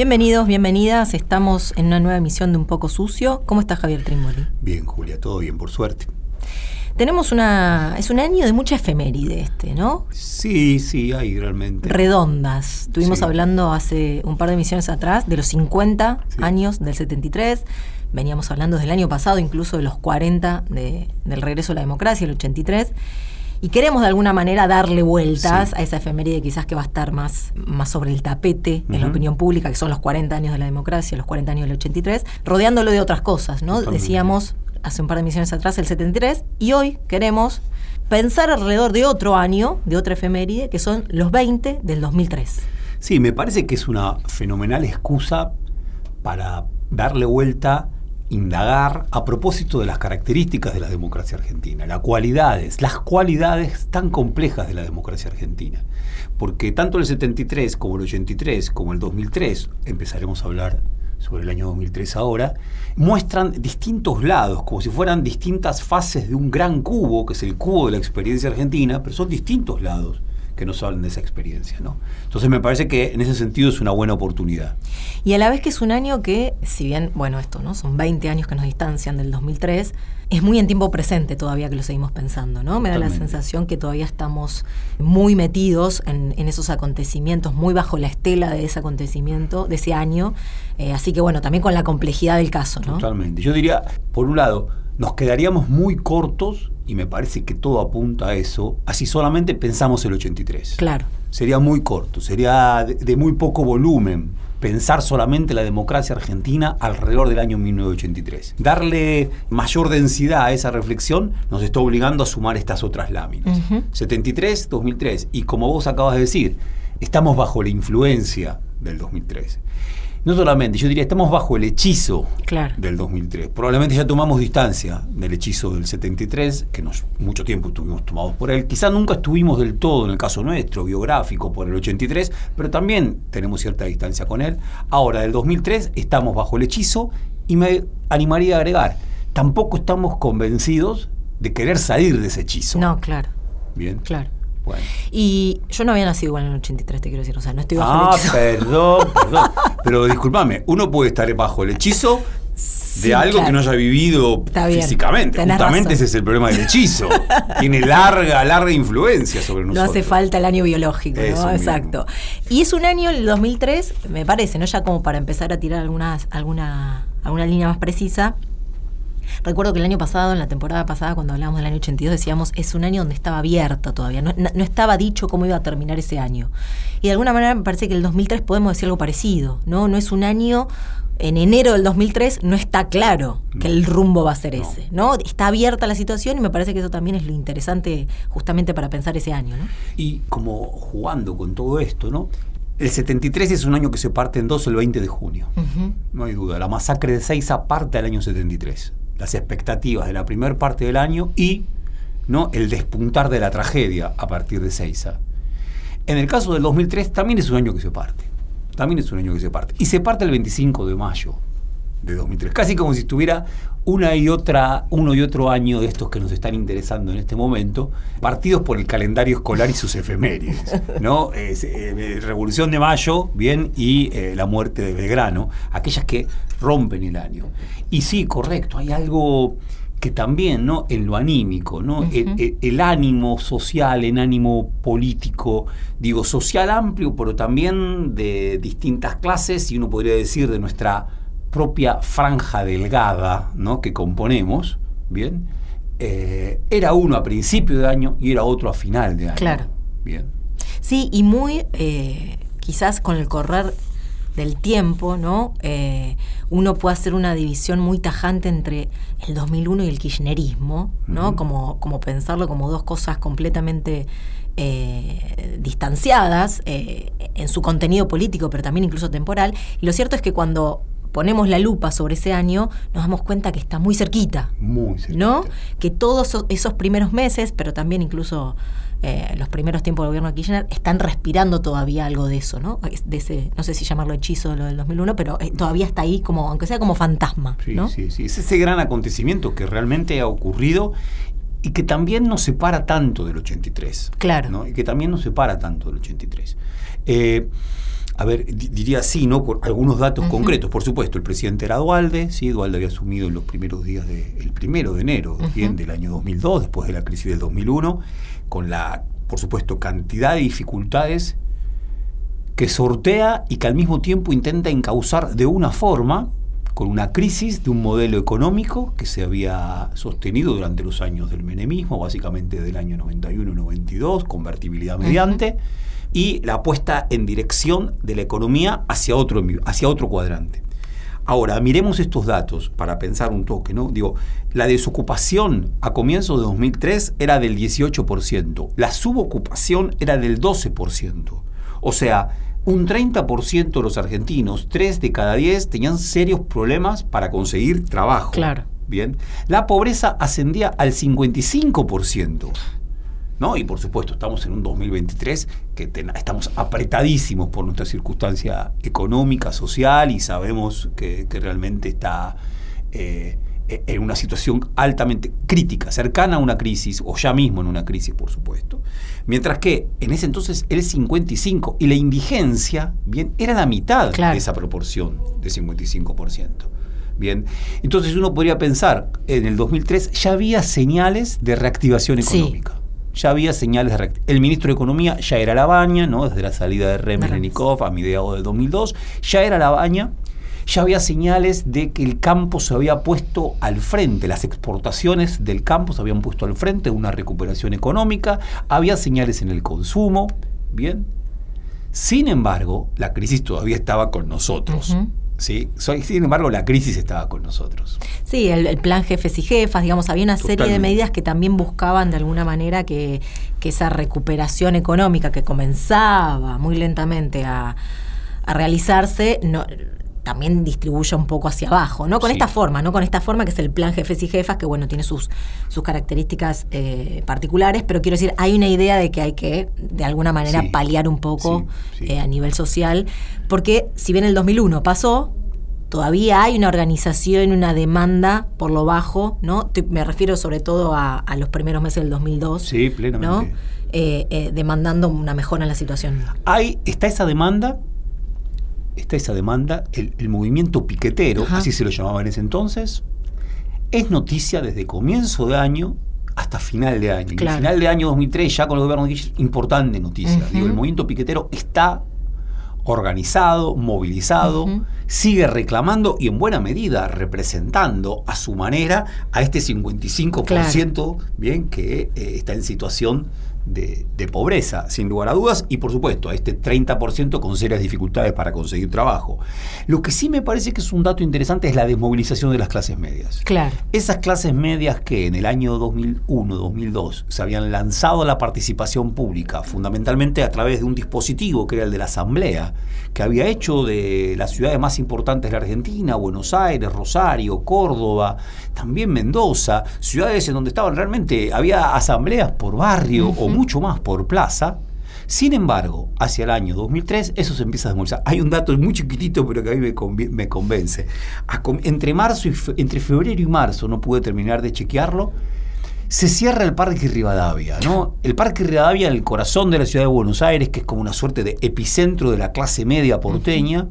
Bienvenidos, bienvenidas. Estamos en una nueva emisión de Un poco sucio. ¿Cómo está Javier Trimboli? Bien, Julia, todo bien, por suerte. Tenemos una. Es un año de mucha efeméride este, ¿no? Sí, sí, hay realmente. Redondas. Estuvimos Sí. hablando hace un par de emisiones atrás de los 50 Sí. años del 73. Veníamos hablando del año pasado, incluso de los 40 de- del regreso a la democracia, el 83. Y queremos de alguna manera darle vueltas Sí. a esa efeméride quizás que va a estar más, más sobre el tapete en la opinión pública, que son los 40 años de la democracia, los 40 años del 83, rodeándolo de otras cosas, ¿no? Totalmente. Decíamos hace un par de emisiones atrás el 73 y hoy queremos pensar alrededor de otro año, de otra efeméride, que son los 20 del 2003. Sí, me parece que es una fenomenal excusa para darle vuelta, indagar a propósito de las características de la democracia argentina, las cualidades, las cualidades tan complejas de la democracia argentina. Porque tanto el 73 como el 83 como el 2003, empezaremos a hablar sobre el año 2003 ahora, muestran distintos lados, como si fueran distintas fases de un gran cubo, que es el cubo de la experiencia argentina, pero son distintos lados que nos hablan de esa experiencia. ¿no? Entonces me parece que en ese sentido es una buena oportunidad. Y a la vez que es un año que, si bien, bueno, esto, ¿no? Son 20 años que nos distancian del 2003, es muy en tiempo presente todavía que lo seguimos pensando, ¿no? Me da la sensación que todavía estamos muy metidos en, en esos acontecimientos, muy bajo la estela de ese acontecimiento, de ese año. Eh, así que, bueno, también con la complejidad del caso, ¿no? Totalmente. Yo diría, por un lado, nos quedaríamos muy cortos, y me parece que todo apunta a eso, así solamente pensamos el 83. Claro. Sería muy corto, sería de, de muy poco volumen pensar solamente la democracia argentina alrededor del año 1983. Darle mayor densidad a esa reflexión nos está obligando a sumar estas otras láminas. Ujú. 73, 2003. Y como vos acabas de decir, estamos bajo la influencia del 2003. No solamente, yo diría, estamos bajo el hechizo Claro. del 2003. Probablemente ya tomamos distancia del hechizo del 73, que nos, mucho tiempo estuvimos tomados por él. Quizá nunca estuvimos del todo, en el caso nuestro, biográfico, por el 83, pero también tenemos cierta distancia con él. Ahora, del 2003 estamos bajo el hechizo y me animaría a agregar, tampoco estamos convencidos de querer salir de ese hechizo. No, claro, Bien. claro. Bueno. Y yo no había nacido igual en el 83, te quiero decir. O sea, no estoy bajo Ah, el hechizo. perdón, perdón. Pero discúlpame, uno puede estar bajo el hechizo de Sí, algo claro. que no haya vivido bien, físicamente. Justamente razón. ese es el problema del hechizo. Tiene larga, larga influencia sobre No nosotros. hace falta el año biológico, Eso ¿no? Exacto. Y es un año, el 2003, me parece, ¿no? Ya como para empezar a tirar algunas, alguna, alguna línea más precisa. Recuerdo que el año pasado, en la temporada pasada, cuando hablábamos del año 82, decíamos, es un año donde estaba abierta todavía, no, estaba dicho cómo iba a terminar ese año. Y de alguna manera me parece que el 2003 podemos decir algo parecido, ¿no? No es un año, en enero del 2003 no está claro que el rumbo va a ser No. ese, ¿no? Está abierta la situación y me parece que eso también es lo interesante justamente para pensar ese año, ¿no? Y como jugando con todo esto, ¿no? El 73 es un año que se parte en dos el 20 de junio. No hay duda. La masacre de Seiza parte del año 73. Las expectativas de la primera parte del año y ¿no? el despuntar de la tragedia a partir de Seiza. En el caso del 2003 también es un año que se parte. También es un año que se parte. Y se parte el 25 de mayo de 2003. Casi como si estuviera una y otra, uno y otro año de estos que nos están interesando en este momento, partidos por el calendario escolar y sus efemérides. ¿no? Eh, Revolución de Mayo, bien, y eh, la muerte de Belgrano, aquellas que rompen el año. Y sí, correcto, hay algo que también, ¿no? En lo anímico, ¿no? el, el- el ánimo social, el ánimo político, digo, social amplio, pero también de distintas clases, y uno podría decir de nuestra propia franja delgada, ¿no? Que componemos, ¿bien? Eh, era uno a principio de año y era otro a final de año. Claro. Bien. Sí, y muy, eh, quizás con el correr del tiempo, ¿no? Eh, uno puede hacer una división muy tajante entre el 2001 y el kirchnerismo, ¿no? como, como pensarlo como dos cosas completamente eh, distanciadas eh, en su contenido político, pero también incluso temporal. Y lo cierto es que cuando ponemos la lupa sobre ese año, nos damos cuenta que está muy cerquita. Muy cerquita. ¿No? Que todos esos primeros meses, pero también incluso eh, los primeros tiempos del gobierno de Kirchner, están respirando todavía algo de eso, ¿no? De ese, no sé si llamarlo hechizo de lo del 2001, pero eh, todavía está ahí como, aunque sea como fantasma. Sí, ¿no? sí, sí. Es ese gran acontecimiento que realmente ha ocurrido y que también nos separa tanto del 83. Claro. ¿no? Y que también nos separa tanto del 83. Eh, a ver, diría así, ¿no? Por algunos datos concretos. Por supuesto, el presidente era Dualde, ¿sí? Dualde había asumido en los primeros días del primero de enero bien, del año 2002, después de la crisis del 2001, con la, por supuesto, cantidad de dificultades que sortea y que al mismo tiempo intenta encauzar de una forma, con una crisis de un modelo económico que se había sostenido durante los años del menemismo, básicamente del año 91-92, convertibilidad mediante y la apuesta en dirección de la economía hacia otro, hacia otro cuadrante. Ahora, miremos estos datos para pensar un toque, ¿no? Digo, la desocupación a comienzos de 2003 era del 18%, la subocupación era del 12%. O sea, un 30% de los argentinos, 3 de cada 10, tenían serios problemas para conseguir trabajo. Claro. Bien. La pobreza ascendía al 55%. ¿No? Y por supuesto, estamos en un 2023 que estamos apretadísimos por nuestra circunstancia económica, social, y sabemos que, realmente está eh, en una situación altamente crítica, cercana a una crisis, o ya mismo en una crisis, por supuesto. Mientras que en ese entonces el 55 y la indigencia, bien, era la mitad de esa proporción de 55%. Bien, entonces uno podría pensar, en el 2003 ya había señales de reactivación económica ya había señales de El ministro de Economía ya era la baña, ¿no? desde la salida de Remenikov a mediados del 2002, ya era la baña, ya había señales de que el campo se había puesto al frente, las exportaciones del campo se habían puesto al frente de una recuperación económica, había señales en el consumo, ¿bien? Sin embargo, la crisis todavía estaba con nosotros. ¿Sí? Sin embargo, la crisis estaba con nosotros. Sí, el, plan jefes y jefas, digamos, había una serie de medidas que también buscaban de alguna manera que, esa recuperación económica que comenzaba muy lentamente a, realizarse, no, también distribuya un poco hacia abajo, ¿no? Con esta forma, ¿no? Con esta forma que es el plan jefes y jefas, que bueno, tiene sus, sus características eh, particulares, pero quiero decir, hay una idea de que hay que, de alguna manera, paliar un poco eh, a nivel social, porque si bien el 2001 pasó, todavía hay una organización, una demanda por lo bajo, ¿no? Me refiero sobre todo a, los primeros meses del 2002. Sí, plenamente. ¿no? Eh, demandando una mejora en la situación. Hay, está esa demanda, está esa demanda, el, movimiento piquetero, así se lo llamaba en ese entonces, es noticia desde comienzo de año hasta final de año. Y final de año 2003, ya con el gobierno de Kirchner, importante noticia. Digo, el movimiento piquetero está organizado, movilizado, sigue reclamando y en buena medida representando a su manera a este 55% bien que eh, está en situación de, pobreza, sin lugar a dudas, y por supuesto a este 30% con serias dificultades para conseguir trabajo. Lo que sí me parece que es un dato interesante es la desmovilización de las clases medias. Claro. Esas clases medias que en el año 2001, 2002 se habían lanzado a la participación pública, fundamentalmente a través de un dispositivo que era el de la Asamblea, que había hecho de las ciudades más importantes de la Argentina, Buenos Aires, Rosario, Córdoba, también Mendoza, ciudades en donde estaban realmente, había asambleas por barrio o mucho más por plaza. Sin embargo, hacia el año 2003 eso se empieza a desmovilizar. Hay un dato muy chiquitito, pero que a mí me, convence. entre, marzo y entre febrero y marzo, no pude terminar de chequearlo, se cierra el Parque Rivadavia, ¿no? El Parque Rivadavia, en el corazón de la ciudad de Buenos Aires, que es como una suerte de epicentro de la clase media porteña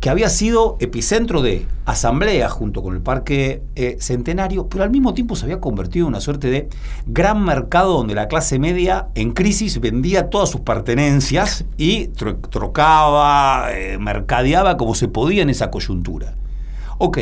que había sido epicentro de asamblea junto con el Parque eh, Centenario, pero al mismo tiempo se había convertido en una suerte de gran mercado donde la clase media en crisis vendía todas sus pertenencias y trocaba, eh, mercadeaba como se podía en esa coyuntura. Ok,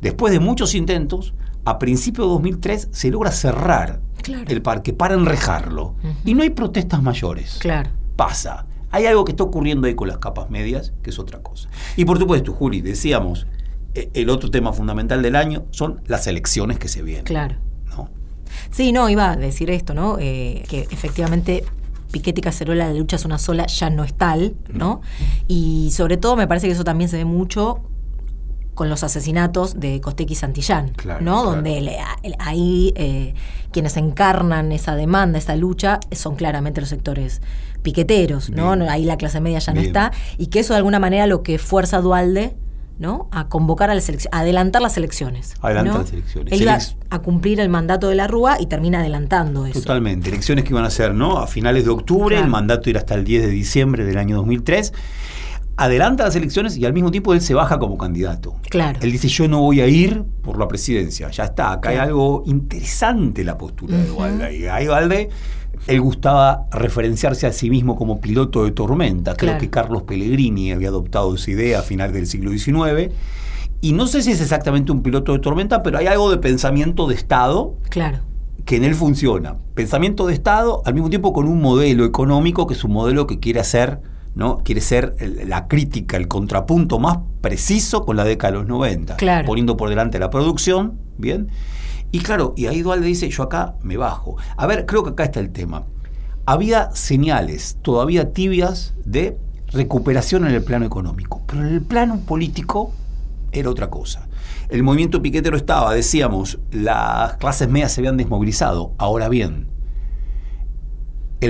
después de muchos intentos, a principios de 2003 se logra cerrar el parque para enrejarlo. Y no hay protestas mayores. Claro. Pasa hay algo que está ocurriendo ahí con las capas medias, que es otra cosa. Y por supuesto, Juli, decíamos, eh, el otro tema fundamental del año son las elecciones que se vienen. Claro. ¿no? Sí, no, iba a decir esto, ¿no? Eh, que efectivamente Piquete y Cacerola, la lucha es una sola, ya no es tal, ¿no? Y sobre todo me parece que eso también se ve mucho con los asesinatos de Costec y Santillán, Claro, ¿no? claro. Donde le- ahí eh, quienes encarnan esa demanda, esa lucha, son claramente los sectores piqueteros, ¿no? Bien. No, Ahí la clase media ya no está. Y que eso de alguna manera lo que fuerza a Dualde, ¿no? A convocar a las elecciones, a adelantar las elecciones. Adelantar ¿no? las elecciones. Él iba a cumplir el mandato de la Rúa y termina adelantando eso. Totalmente. Elecciones que iban a ser, ¿no? A finales de octubre, Claro. el mandato era hasta el 10 de diciembre del año 2003. Adelanta las elecciones y al mismo tiempo él se baja como candidato. Claro. Él dice, yo no voy a ir por la presidencia. Ya está, acá hay algo interesante la postura de. Dualde. Y ahí él gustaba referenciarse a sí mismo como piloto de tormenta. Creo Claro. que Carlos Pellegrini había adoptado esa idea a final del siglo XIX. Y no sé si es exactamente un piloto de tormenta, pero hay algo de pensamiento de Estado Claro. que en él funciona. Pensamiento de Estado al mismo tiempo con un modelo económico que es un modelo que quiere hacer, ¿no? Quiere ser la crítica, el contrapunto más preciso con la década de los 90. Claro. Poniendo por delante la producción, ¿bien? Y claro, y ahí Dualde dice, yo acá me bajo. A ver, creo que acá está el tema. Había señales todavía tibias de recuperación en el plano económico, pero en el plano político era otra cosa. El movimiento piquetero estaba, decíamos, las clases medias se habían desmovilizado. Ahora bien,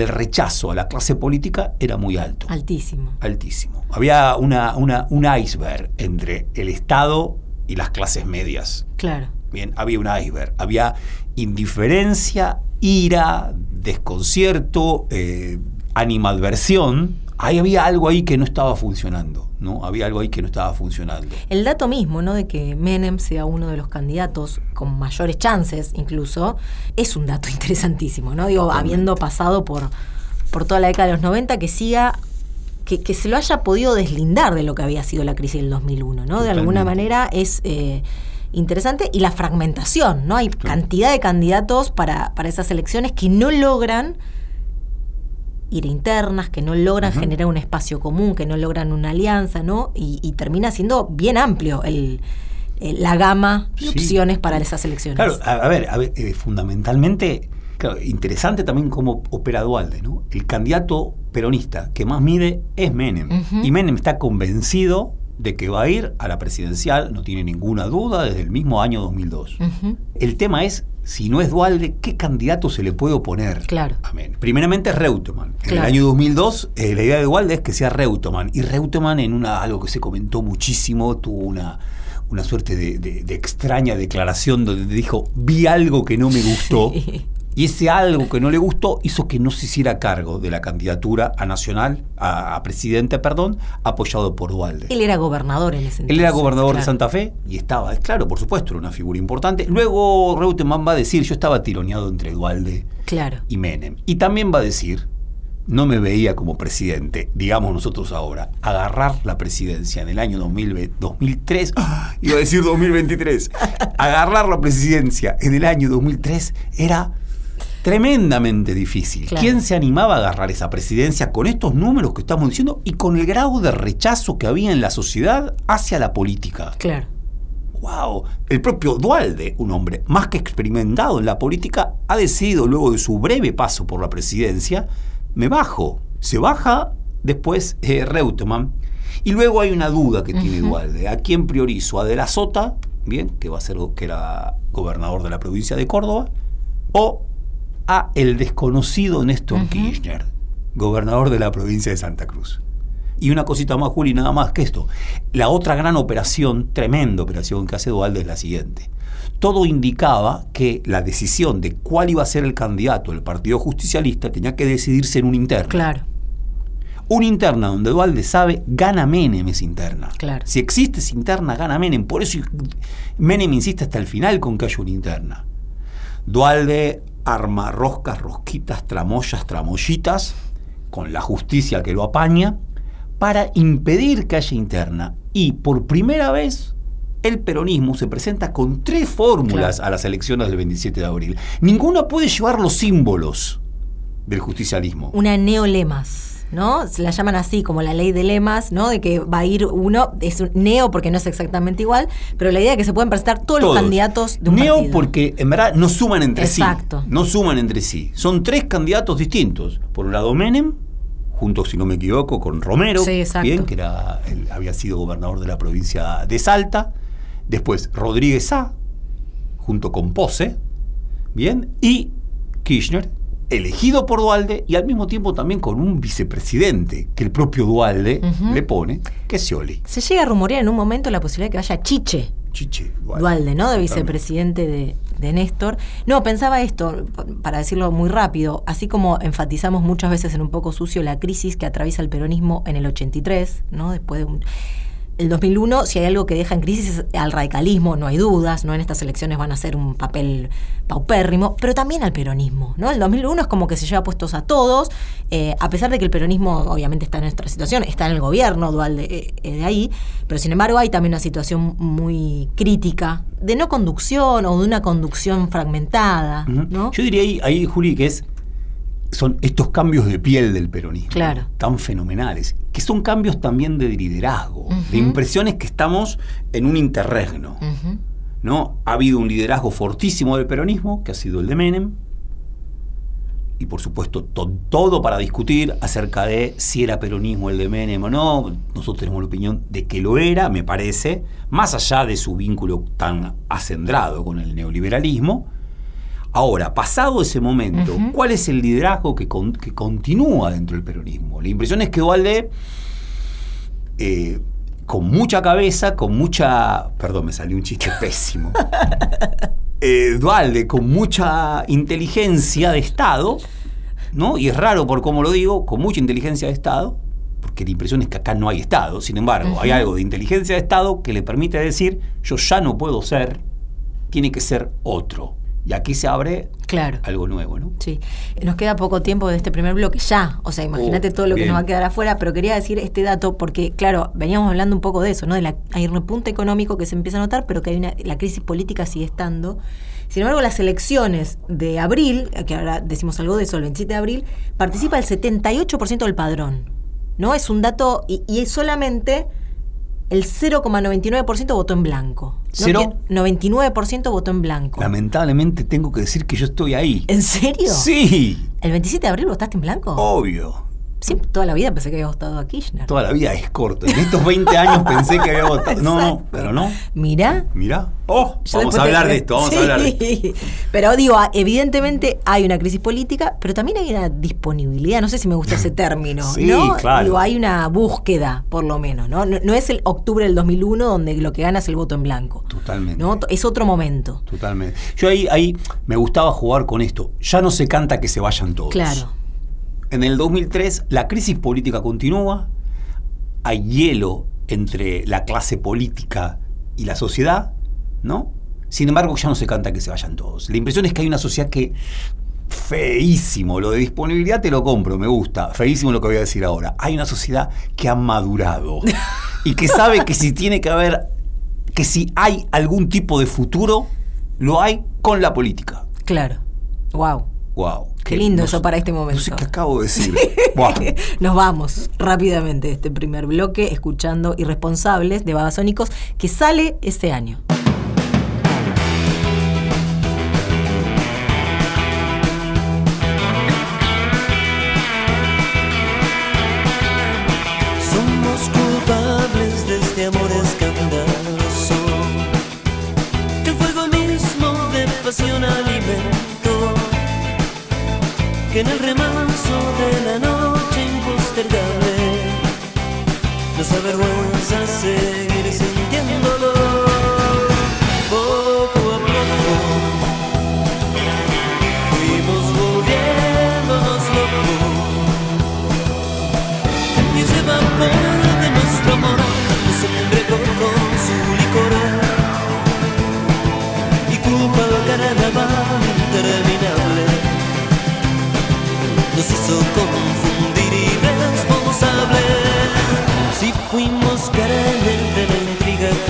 el rechazo a la clase política era muy alto, Altísimo. altísimo. Había una, una- un iceberg entre el Estado y las clases medias. Claro. Bien, había un iceberg, había indiferencia, ira, desconcierto, eh, animadversión. Ahí había algo ahí que no estaba funcionando, ¿no? Había algo ahí que no estaba funcionando. El dato mismo, ¿no? De que Menem sea uno de los candidatos con mayores chances, incluso, es un dato interesantísimo, ¿no? Digo, habiendo pasado por, por toda la década de los 90, que siga, que, que se lo haya podido deslindar de lo que había sido la crisis del 2001, ¿no? De alguna manera es eh, interesante. Y la fragmentación, ¿no? Hay Claro. cantidad de candidatos para, para esas elecciones que no logran ir internas, que no logran Ujú. generar un espacio común, que no logran una alianza, ¿no? Y, y termina siendo bien amplio el, el- la gama de Sí. opciones para esas elecciones. Claro, a, a ver, a ver, eh, fundamentalmente, claro, interesante también cómo opera Dualde, ¿no? El candidato peronista que más mide es Menem. Y Menem está convencido de que va a ir a la presidencial, no tiene ninguna duda, desde el mismo año 2002. Ujú, El tema es, si no es Dualde, ¿qué candidato se le puede oponer Claro. a Menem? Primeramente es Reutemann. En Claro. el año 2002, eh, la idea de Dualde es que sea Reutemann. Y Reutemann, en una, algo que se comentó muchísimo, tuvo una, una suerte de, de- de extraña declaración donde dijo, vi algo que no me gustó. Sí. Y ese algo que no le gustó hizo que no se hiciera cargo de la candidatura a nacional, a, a presidente, perdón, apoyado por Dualde. Él era gobernador en ese entonces. Él era gobernador de. Santa Fe y estaba, es claro, por supuesto, era una figura importante. Luego Reutemann va a decir, yo estaba tironeado entre Dualde Claro. y Menem. Y también va a decir, no me veía como presidente, digamos nosotros ahora, agarrar la presidencia en el año 2000 2003, ¡ah! iba a decir 2023, agarrar la presidencia en el año 2003 era tremendamente difícil. Claro. ¿Quién se animaba a agarrar esa presidencia con estos números que estamos diciendo y con el grado de rechazo que había en la sociedad hacia la política? Claro. ¡Wow! El propio Dualde, un hombre más que experimentado en la política, ha decidido luego de su breve paso por la presidencia, me bajo. Se baja después eh, Reutemann. Y luego hay una duda que tiene. Dualde. ¿A quién priorizo? ¿A De la Sota, bien, que va a ser que era gobernador de la provincia de Córdoba? ¿O a el desconocido Néstor. Kirchner, gobernador de la provincia de Santa Cruz? Y una cosita más, Juli, nada más que esto. La otra gran operación, tremenda operación que hace Dualde es la siguiente. Todo indicaba que la decisión de cuál iba a ser el candidato del Partido Justicialista tenía que decidirse en una interna. Claro. Una interna donde Dualde sabe, gana Menem esa interna. Claro. Si existe esa interna, gana Menem. Por eso Menem insiste hasta el final con que haya una interna. Dualde arma roscas, rosquitas, tramoyas, tramoyitas, con la justicia que lo apaña, para impedir que haya interna. Y por primera vez el peronismo se presenta con tres fórmulas Claro. a las elecciones del 27 de abril. Ninguna puede llevar los símbolos del justicialismo. Una neolemas. ¿No? Se la llaman así, como la ley de lemas, ¿no? De que va a ir uno, es un neo porque no es exactamente igual, pero la idea es que se pueden presentar todos, los candidatos de un Neo partido. porque en verdad no suman entre Exacto. sí. No suman entre sí. Son tres candidatos distintos. Por un lado Menem, junto, si no me equivoco, con Romero, Sí, bien, que era, él había sido gobernador de la provincia de Salta. Después Rodríguez A, junto con Pose, bien, y Kirchner, elegido por Dualde y al mismo tiempo también con un vicepresidente que el propio Dualde le pone, que es Scioli. Se llega a rumorear en un momento la posibilidad de que vaya Chiche. Chiche, Dualde. Dualde, ¿no? De vicepresidente de, de Néstor. No, pensaba esto, para decirlo muy rápido, así como enfatizamos muchas veces en un poco sucio la crisis que atraviesa el peronismo en el 83, ¿no? Después de un... El 2001, si hay algo que deja en crisis es al radicalismo, no hay dudas, ¿no? En estas elecciones van a ser un papel paupérrimo, pero también al peronismo, ¿no? El 2001 es como que se lleva puestos a todos, eh, a pesar de que el peronismo obviamente está en nuestra situación, está en el gobierno dual de, eh, de ahí, pero sin embargo hay también una situación muy crítica de no conducción o de una conducción fragmentada. ¿no? Yo diría ahí, ahí, Juli, que es son estos cambios de piel del peronismo Claro. tan fenomenales, que son cambios también de liderazgo, de impresiones que estamos en un interregno. ¿no? Ha habido un liderazgo fortísimo del peronismo, que ha sido el de Menem, y por supuesto to- todo para discutir acerca de si era peronismo el de Menem o no. Nosotros tenemos la opinión de que lo era, me parece, más allá de su vínculo tan acendrado con el neoliberalismo. Ahora, pasado ese momento. ¿cuál es el liderazgo que, con- que continúa dentro del peronismo? La impresión es que Dualde, eh, con mucha cabeza, con mucha... Perdón, me salió un chiste pésimo. Eh, Dualde, con mucha inteligencia de Estado, ¿no? Y es raro por cómo lo digo, con mucha inteligencia de Estado, porque la impresión es que acá no hay Estado. Sin embargo, hay algo de inteligencia de Estado que le permite decir, yo ya no puedo ser, tiene que ser otro. Y aquí se abre Claro. algo nuevo, ¿no? Sí, nos queda poco tiempo de este primer bloque ya, o sea, imagínate Oh, todo lo que nos va a quedar afuera, pero quería decir este dato porque, claro, veníamos hablando un poco de eso, ¿no? De la, hay un repunte económico que se empieza a notar, pero que hay una, la crisis política sigue estando. Sin embargo, las elecciones de abril, que ahora decimos algo de eso, el 27 de abril, participa el 78% del padrón, ¿no? Es un dato, y, y es solamente el 0,99% votó en blanco. ¿no? ¿Cero? Que 99% votó en blanco. Lamentablemente tengo que decir que yo estoy ahí. ¿En serio? Sí, ¿El 27 de abril votaste en blanco? obvio. Toda la vida pensé que había votado a Kirchner. Toda la vida es corto. En estos 20 años pensé que había votado. No, no, pero no. Mirá. Mirá. Oh, Yo vamos a te- hablar de esto, vamos Sí. a hablar de esto. Pero digo, ah, evidentemente hay una crisis política, pero también hay una disponibilidad, no sé si me gusta ese término, Sí, ¿no? claro. Digo, hay una búsqueda, por lo menos, ¿no? No, no es el octubre del 2001 donde lo que gana es el voto en blanco. Totalmente. ¿no? Es otro momento. Totalmente. Yo ahí, ahí me gustaba jugar con esto. Ya no se canta que se vayan todos. Claro. En el 2003 la crisis política continúa, hay hielo entre la clase política y la sociedad, ¿no? Sin embargo, ya no se canta que se vayan todos. La impresión es que hay una sociedad que feísimo, lo de disponibilidad te lo compro, me gusta, feísimo lo que voy a decir ahora. Hay una sociedad que ha madurado y que sabe que si tiene que haber, que si hay algún tipo de futuro, lo hay con la política. Claro. Wow. Wow. Qué lindo eso para este momento. No sé qué acabo de decir. Buah. Nos vamos rápidamente de este primer bloque escuchando Irresponsables de Babasónicos que sale este año.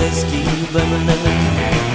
Intriga que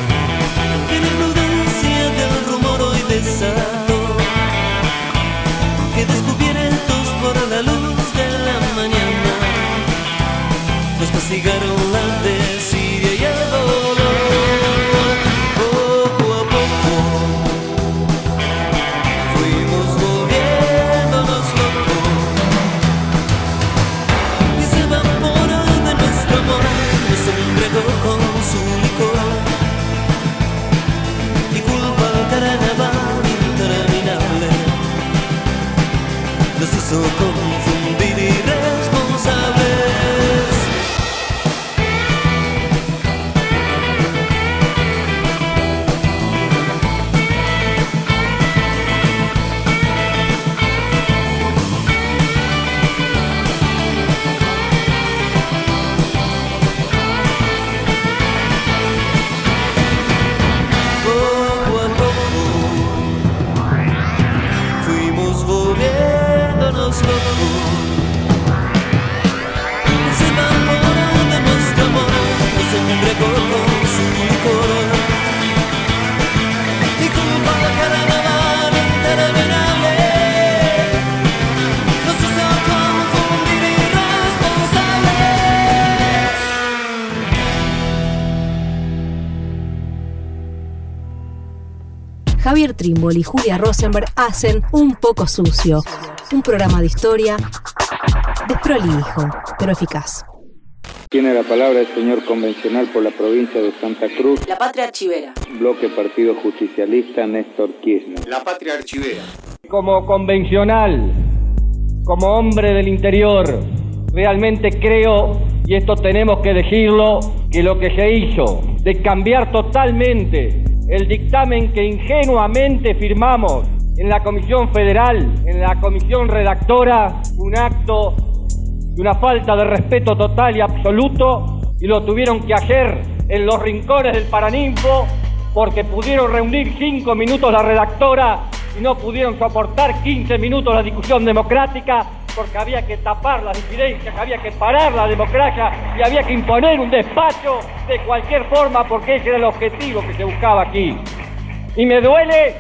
Trimble y Julia Rosenberg hacen Un poco sucio, un programa de historia desprolijo, pero eficaz. Tiene la palabra el señor convencional por la provincia de Santa Cruz, La patria archivera. bloque Partido Justicialista Néstor Kirchner. La patria archivera. como convencional, como hombre del interior, realmente creo, y esto tenemos que decirlo, que lo que se hizo de cambiar totalmente el dictamen que ingenuamente firmamos en la Comisión Federal, en la Comisión Redactora, un acto de una falta de respeto total y absoluto, y lo tuvieron que hacer en los rincones del Paraninfo, porque pudieron reunir cinco minutos la redactora y no pudieron soportar 15 minutos la discusión democrática, porque había que tapar las disidencias, había que parar la democracia y había que imponer un despacho de cualquier forma, porque ese era el objetivo que se buscaba aquí. Y me duele,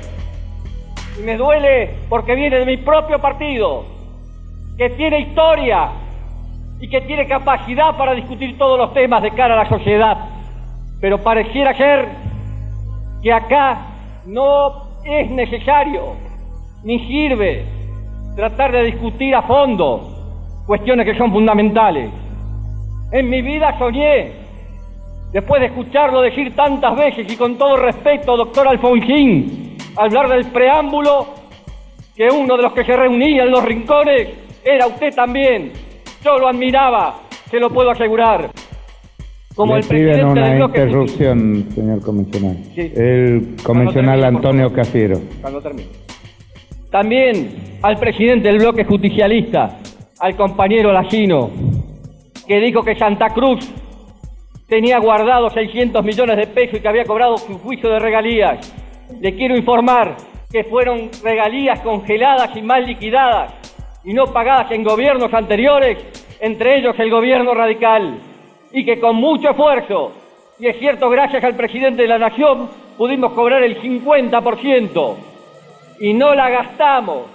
y me duele porque viene de mi propio partido, que tiene historia y que tiene capacidad para discutir todos los temas de cara a la sociedad. Pero pareciera ser que acá no es necesario ni sirve tratar de discutir a fondo cuestiones que son fundamentales. En mi vida soñé, después de escucharlo decir tantas veces y con todo respeto, doctor Alfonsín, hablar del preámbulo, que uno de los que se reunía en los rincones era usted también. Yo lo admiraba, se lo puedo asegurar. Como Le el presidente del una bloque interrupción, señor. Sí. El por Antonio. Cafiero. Cuando termine. También al presidente del bloque justicialista, al compañero Lacino, que dijo que Santa Cruz tenía guardado 600 millones de pesos y que había cobrado su juicio de regalías. Le quiero informar que fueron regalías congeladas y mal liquidadas y no pagadas en gobiernos anteriores, entre ellos el gobierno radical, y que con mucho esfuerzo, y es cierto gracias al presidente de la Nación, pudimos cobrar el 50% y no la gastamos,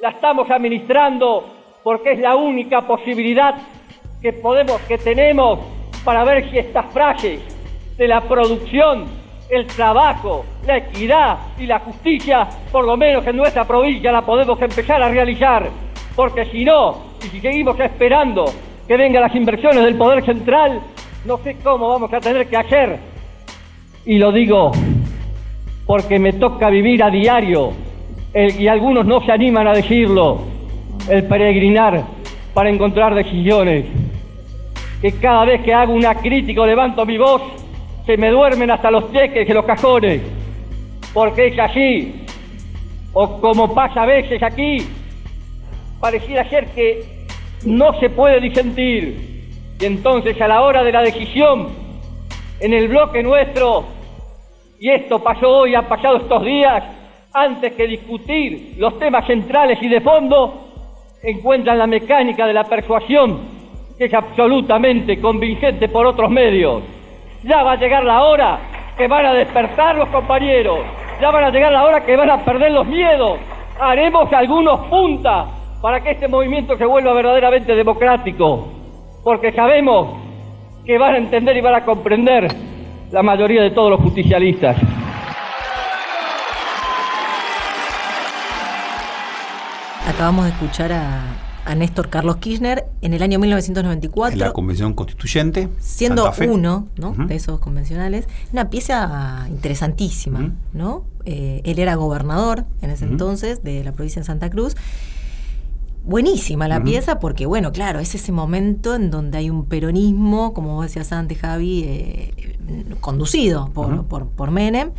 la estamos administrando porque es la única posibilidad que tenemos para ver si estas frases de la producción, el trabajo, la equidad y la justicia, por lo menos en nuestra provincia la podemos empezar a realizar, porque si no, y si seguimos esperando que vengan las inversiones del Poder Central, no sé cómo vamos a tener que hacer. Y lo digo porque me toca vivir a diario, el- y algunos no se animan a decirlo, el peregrinar para encontrar decisiones. Que cada vez que hago una crítica o levanto mi voz, se me duermen hasta los cheques y los cajones, porque es así. O como pasa a veces aquí, pareciera ser que no se puede disentir. Y entonces a la hora de la decisión, en el bloque nuestro, y esto pasó hoy, ha pasado estos días, antes que discutir los temas centrales y de fondo, encuentran la mecánica de la persuasión, que es absolutamente convincente por otros medios. Ya va a llegar la hora que van a despertar los compañeros, ya van a llegar la hora que van a perder los miedos. Haremos algunos puntas para que este movimiento se vuelva verdaderamente democrático, porque sabemos que van a entender y van a comprender la mayoría de todos los justicialistas. Acabamos de escuchar a, a Néstor Carlos Kirchner en el año 1994. En la Convención Constituyente. siendo uno de esos convencionales, una pieza interesantísima. ¿no? Eh, él era gobernador en ese entonces de la provincia de Santa Cruz. Buenísima la pieza porque, bueno, claro, es ese momento en donde hay un peronismo, como vos decías antes, Javi, eh, conducido por, Ujú. por, por Menem,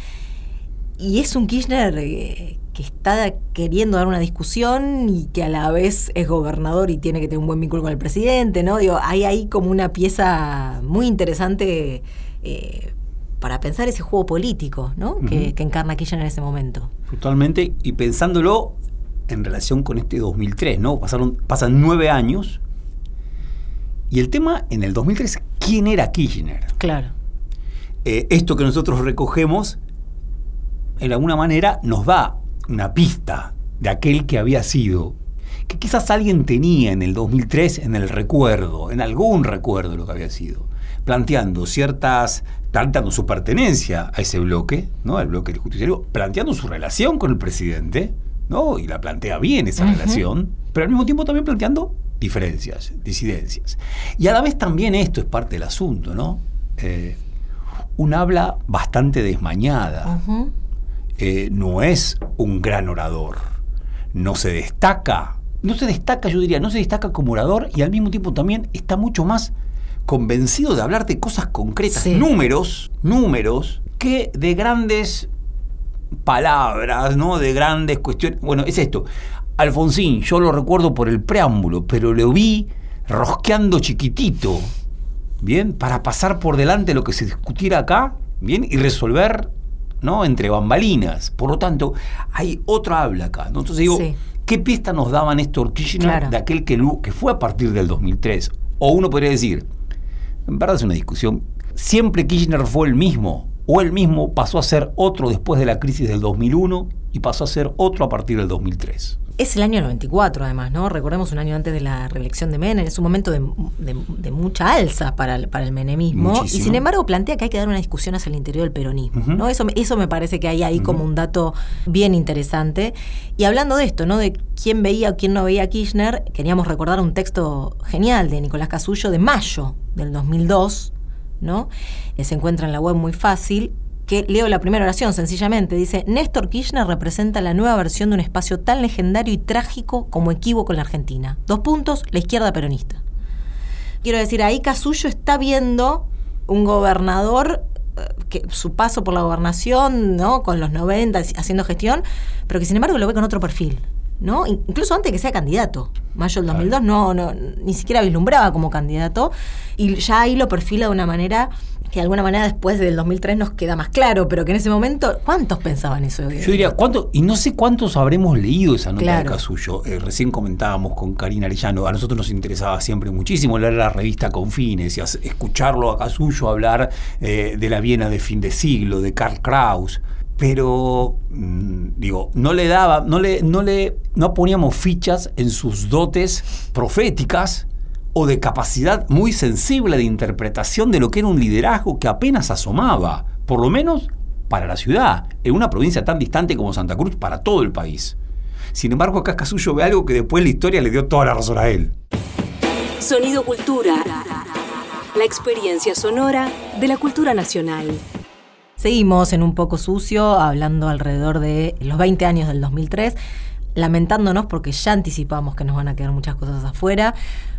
y es un Kirchner eh, que está queriendo dar una discusión y que a la vez es gobernador y tiene que tener un buen vínculo con el presidente, ¿no? Digo, hay ahí como una pieza muy interesante eh, para pensar ese juego político, ¿no? que, encarna Kirchner en ese momento. Totalmente. Y pensándolo en relación con este 2003, ¿no? Pasaron, pasan nueve años. Y el tema en el 2003, ¿quién era Kirchner? Claro. Eh, esto que nosotros recogemos, en alguna manera, nos da una pista de aquel que había sido. Que quizás alguien tenía en el 2003 en el recuerdo, en algún recuerdo de lo que había sido. planteando ciertas, planteando su pertenencia a ese bloque, ¿no? Al bloque del justicialismo, planteando su relación con el presidente, ¿no? Y la plantea bien esa relación, pero al mismo tiempo también planteando diferencias, disidencias. Y a la vez también esto es parte del asunto, ¿no? Eh, un habla bastante desmañada. Eh, no es un gran orador. No se destaca. No se destaca, yo diría, no se destaca como orador y al mismo tiempo también está mucho más convencido de hablar de cosas concretas, Sí. números, números, que de grandes palabras, ¿no? De grandes cuestiones. Bueno, es esto. Alfonsín, yo lo recuerdo por el preámbulo, pero lo vi rosqueando chiquitito, ¿bien? Para pasar por delante lo que se discutiera acá, ¿bien? Y resolver, ¿no? Entre bambalinas. Por lo tanto, hay otra habla acá, ¿no? Entonces digo, Sí. ¿qué pista nos daba Néstor Kirchner Claro. de aquel que, que fue a partir del 2003? O uno podría decir, en verdad es una discusión, siempre Kirchner fue el mismo, o él mismo pasó a ser otro después de la crisis del 2001 y pasó a ser otro a partir del 2003. Es el año 94, además, ¿no? Recordemos un año antes de la reelección de Menem. Es un momento de, de- de mucha alza para el, para el menemismo. Muchísimo. Y sin embargo, plantea que hay que dar una discusión hacia el interior del peronismo. ¿no? Eso, me- eso me parece que hay ahí como un dato bien interesante. Y hablando de esto, ¿no? De quién veía o quién no veía a Kirchner, queríamos recordar un texto genial de Nicolás Casullo de mayo del 2002, ¿no? Se encuentra en la web muy fácil, que leo la primera oración sencillamente. Dice, Néstor Kirchner representa la nueva versión de un espacio tan legendario y trágico como equívoco en la Argentina. Dos puntos, la izquierda peronista. Quiero decir, ahí Casullo está viendo un gobernador eh, que su paso por la gobernación, ¿no? Con los 90 haciendo gestión, pero que sin embargo lo ve con otro perfil, ¿no? In- Incluso antes de que sea candidato. Mayo del 2002 no, no ni siquiera vislumbraba como candidato y ya ahí lo perfila de una manera que de alguna manera después del 2003 nos queda más claro, pero que en ese momento ¿cuántos pensaban eso? Yo diría, ¿cuánto? Y no sé cuántos habremos leído esa nota Claro. de Casullo. Eh, recién comentábamos con Karina Arellano, a nosotros nos interesaba siempre muchísimo leer la revista Confines y escucharlo a Casullo hablar eh, de la Viena de fin de siglo, de Karl Kraus. Pero, mm, digo, no le daba, no le, no le, no poníamos fichas en sus dotes proféticas o de capacidad muy sensible de interpretación de lo que era un liderazgo que apenas asomaba, por lo menos para la ciudad, en una provincia tan distante como Santa Cruz, para todo el país. Sin embargo, acá Casullo ve algo que después la historia le dio toda la razón a él. Sonido Cultura. La experiencia sonora de la cultura nacional. Seguimos en un poco sucio, hablando alrededor de los 20 años del 2003, lamentándonos porque ya anticipamos que nos van a quedar muchas cosas afuera,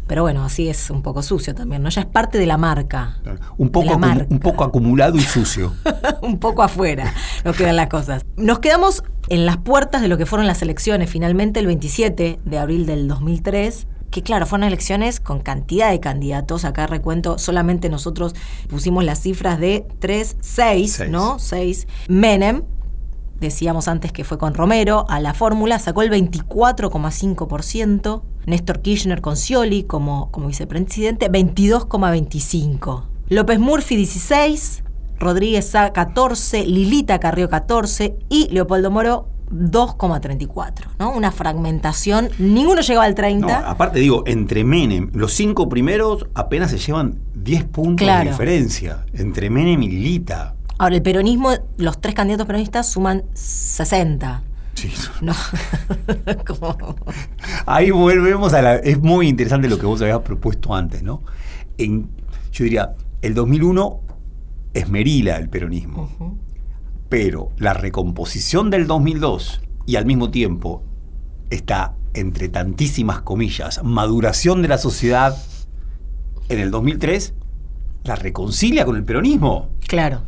pero bueno, así es un poco sucio también, ¿no? Ya es parte de la marca. Un poco, la acumu- marca. un poco acumulado y sucio. un poco afuera nos quedan las cosas. Nos quedamos en las puertas de lo que fueron las elecciones, finalmente el 27 de abril del 2003. Que claro, fueron elecciones con cantidad de candidatos. Acá recuento, solamente nosotros pusimos las cifras de 3, 6, Seis. ¿no? 6. Menem, decíamos antes que fue con Romero, a la fórmula sacó el 24,5%. Néstor Kirchner con Scioli como, como vicepresidente, 22,25%. López Murphy, 16%. Rodríguez Sá, 14%. Lilita Carrió, 14%. Y Leopoldo Moro, 2,34%. ¿no? Una fragmentación. Ninguno llegaba al 30%. No, aparte digo, entre Menem, los cinco primeros apenas se llevan 10 puntos Claro. de diferencia. Entre Menem y Lilita. Ahora, el peronismo, los tres candidatos peronistas suman 60. Sí. No. Ahí volvemos a la... Es muy interesante lo que vos habías propuesto antes, ¿no? En, yo diría, el 2001 esmerila el peronismo, pero la recomposición del 2002 y al mismo tiempo está, entre tantísimas comillas, maduración de la sociedad en el 2003, la reconcilia con el peronismo. Claro.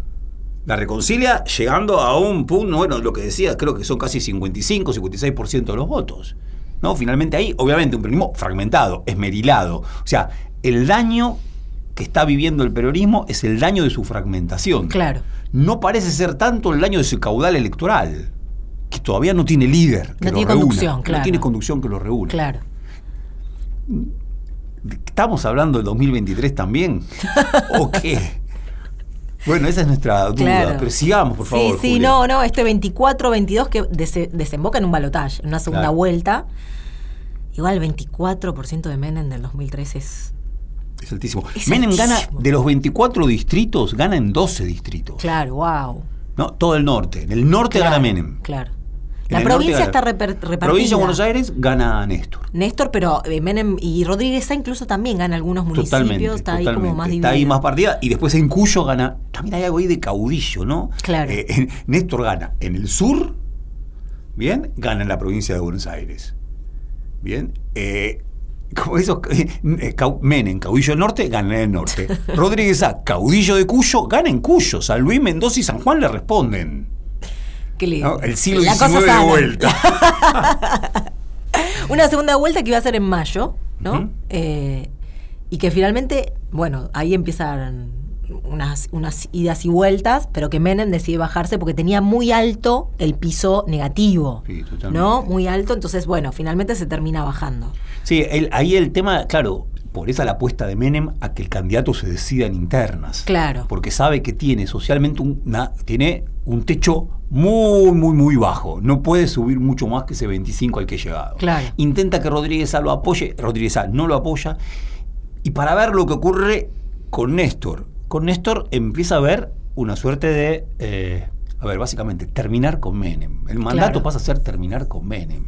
La reconcilia llegando a un punto, bueno, lo que decía, creo que son casi 55, 56% de los votos. ¿No? Finalmente ahí, obviamente, un peronismo fragmentado, esmerilado. O sea, el daño que está viviendo el peronismo es el daño de su fragmentación. Claro. No parece ser tanto el daño de su caudal electoral, que todavía no tiene líder. Que No lo tiene reúna, conducción, claro. No tiene conducción que lo reúna. Claro. ¿Estamos hablando del 2023 también? ¿O qué? Bueno, esa es nuestra duda. Claro. Pero sigamos, por favor. Sí, sí, Julia. no, no, este 24-22 que dese- desemboca en un balotaje, en una segunda Claro. vuelta. Igual el 24% de Menem del 2003 es Es altísimo. Es Menem gana, de los 24 distritos, gana en 12 distritos. Claro, wow. ¿no? Todo el norte. En el norte Claro, gana Menem. Claro. La provincia norte está repartida. Provincia de Buenos Aires gana Néstor. Néstor, pero eh, Menem y Rodríguez A incluso también gana algunos municipios. Totalmente. está ahí como más Está ahí más partida. Y después en Cuyo gana. También hay algo ahí de caudillo, ¿no? Claro. Eh, en- Néstor gana en el sur. Bien. Gana en la provincia de Buenos Aires. Bien. Eh, como esos. eh, cau- Menem, caudillo del norte, gana en el norte. Rodríguez A, caudillo de Cuyo, gana en Cuyo. San Luis, Mendoza y San Juan le responden. Qué lindo. ¿no? El siglo La XIX de vuelta. Una segunda vuelta que iba a ser en mayo, ¿no? Eh, y que finalmente, bueno, ahí empiezan unas, unas idas y vueltas, pero que Menem decide bajarse porque tenía muy alto el piso negativo. Sí, totalmente. ¿No? Muy alto, entonces, bueno, finalmente se termina bajando. Sí, el- ahí el tema, claro, por esa la apuesta de Menem a que el candidato se decida en internas. Claro. Porque sabe que tiene socialmente un, una- tiene un techo muy, muy, muy bajo. No puede subir mucho más que ese 25 al que ha llegado. Claro. Intenta que Rodríguez A lo apoye, Rodríguez A no lo apoya. Y para ver lo que ocurre con Néstor. Con Néstor empieza a ver una suerte de, eh, a ver, básicamente, terminar con Menem. El mandato Claro. pasa a ser terminar con Menem.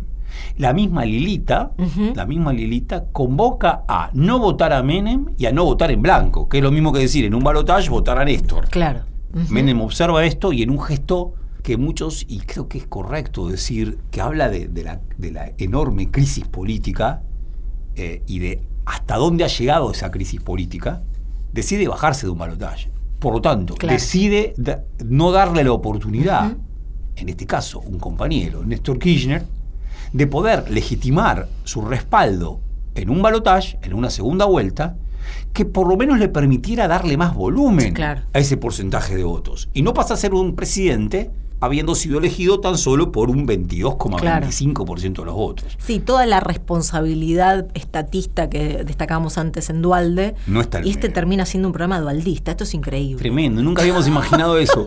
La misma Lilita, la misma Lilita convoca a no votar a Menem y a no votar en blanco, que es lo mismo que decir en un balotaje votar a Néstor. Claro. Menem observa esto y en un gesto que muchos, y creo que es correcto decir, que habla de, de la, de la enorme crisis política eh, y de hasta dónde ha llegado esa crisis política, decide bajarse de un balotaje. Por lo tanto, Claro. decide da- no darle la oportunidad, en este caso un compañero, Néstor Kirchner, de poder legitimar su respaldo en un balotaje, en una segunda vuelta, que por lo menos le permitiera darle más volumen Claro. a ese porcentaje de votos. Y no pasa a ser un presidente habiendo sido elegido tan solo por un 22,25% de los votos. Sí, toda la responsabilidad estatista que destacábamos antes en Dualde. No está Y este termina siendo un programa dualdista. Esto es increíble. Tremendo, nunca habíamos imaginado eso.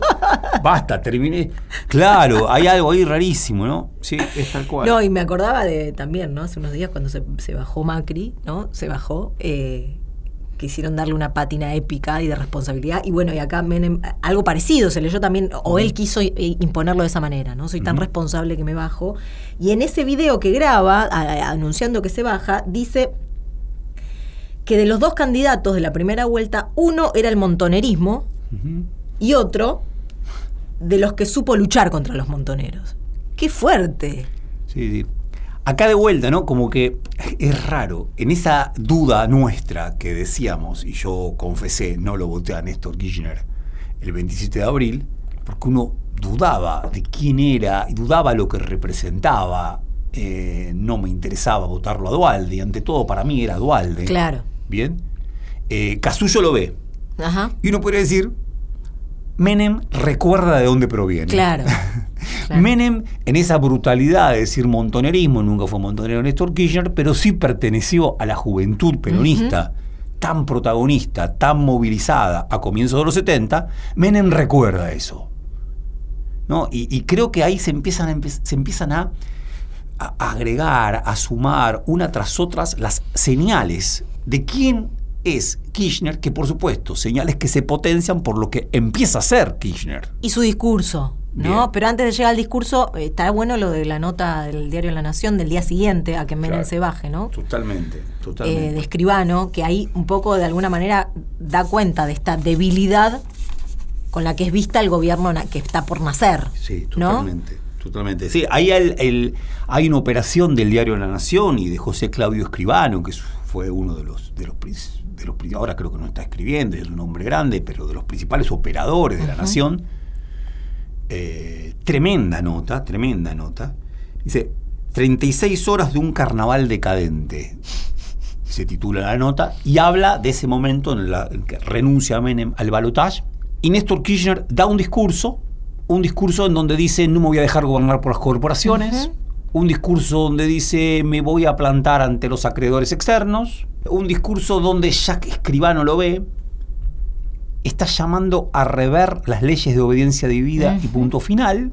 Basta, terminé. Claro, hay algo ahí rarísimo, ¿no? Sí, es tal cual. No, y me acordaba de también, ¿no? Hace unos días cuando se, se bajó Macri, ¿no? Se bajó, eh, quisieron darle una pátina épica y de responsabilidad. Y bueno, y acá Menem, algo parecido se leyó también, o él quiso imponerlo de esa manera, ¿no? Soy tan responsable que me bajo. Y en ese video que graba, a- anunciando que se baja, dice que de los dos candidatos de la primera vuelta, uno era el montonerismo y otro de los que supo luchar contra los montoneros. ¡Qué fuerte! Sí, sí. Acá de vuelta, ¿no? Como que es raro. En esa duda nuestra que decíamos, y yo confesé, no lo voté a Néstor Kirchner el 27 de abril, porque uno dudaba de quién era y dudaba lo que representaba. Eh, no me interesaba votarlo a Dualde, y ante todo para mí era Dualde. Claro. Bien. Eh, Casullo lo ve. Ajá. Y uno podría decir, Menem recuerda de dónde proviene. Claro. claro. Menem, en esa brutalidad de decir montonerismo, nunca fue montonero Néstor Kirchner, pero sí perteneció a la juventud peronista, tan protagonista, tan movilizada a comienzos de los 70, Menem recuerda eso. ¿no? Y, y creo que ahí se empiezan a, se empiezan a, a agregar, a sumar una tras otras las señales de quién es Kirchner, que por supuesto, señales que se potencian por lo que empieza a ser Kirchner. Y su discurso, ¿no? Pero antes de llegar al discurso, eh, está bueno lo de la nota del diario La Nación del día siguiente a que Menem Claro. se baje, ¿no? Totalmente, Eh, totalmente. de escribano, que ahí un poco de alguna manera da cuenta de esta debilidad con la que es vista el gobierno que está por nacer. Sí, ¿no? totalmente. Totalmente. Sí, ahí el- el- hay una operación del diario La Nación y de José Claudio Escribano, que fue uno de los, de los, de los prin- ahora creo que no está escribiendo, es un hombre grande, pero de los principales operadores de La Nación. Eh, tremenda nota, tremenda nota. Dice, 36 horas de un carnaval decadente. Se titula la nota y habla de ese momento en, la- en que renuncia Menem al balotaje. Y Néstor Kirchner da un discurso, un discurso en donde dice no me voy a dejar gobernar por las corporaciones. Un discurso donde dice me voy a plantar ante los acreedores externos, un discurso donde Jack Escribano lo ve, está llamando a rever las leyes de obediencia debida y punto final,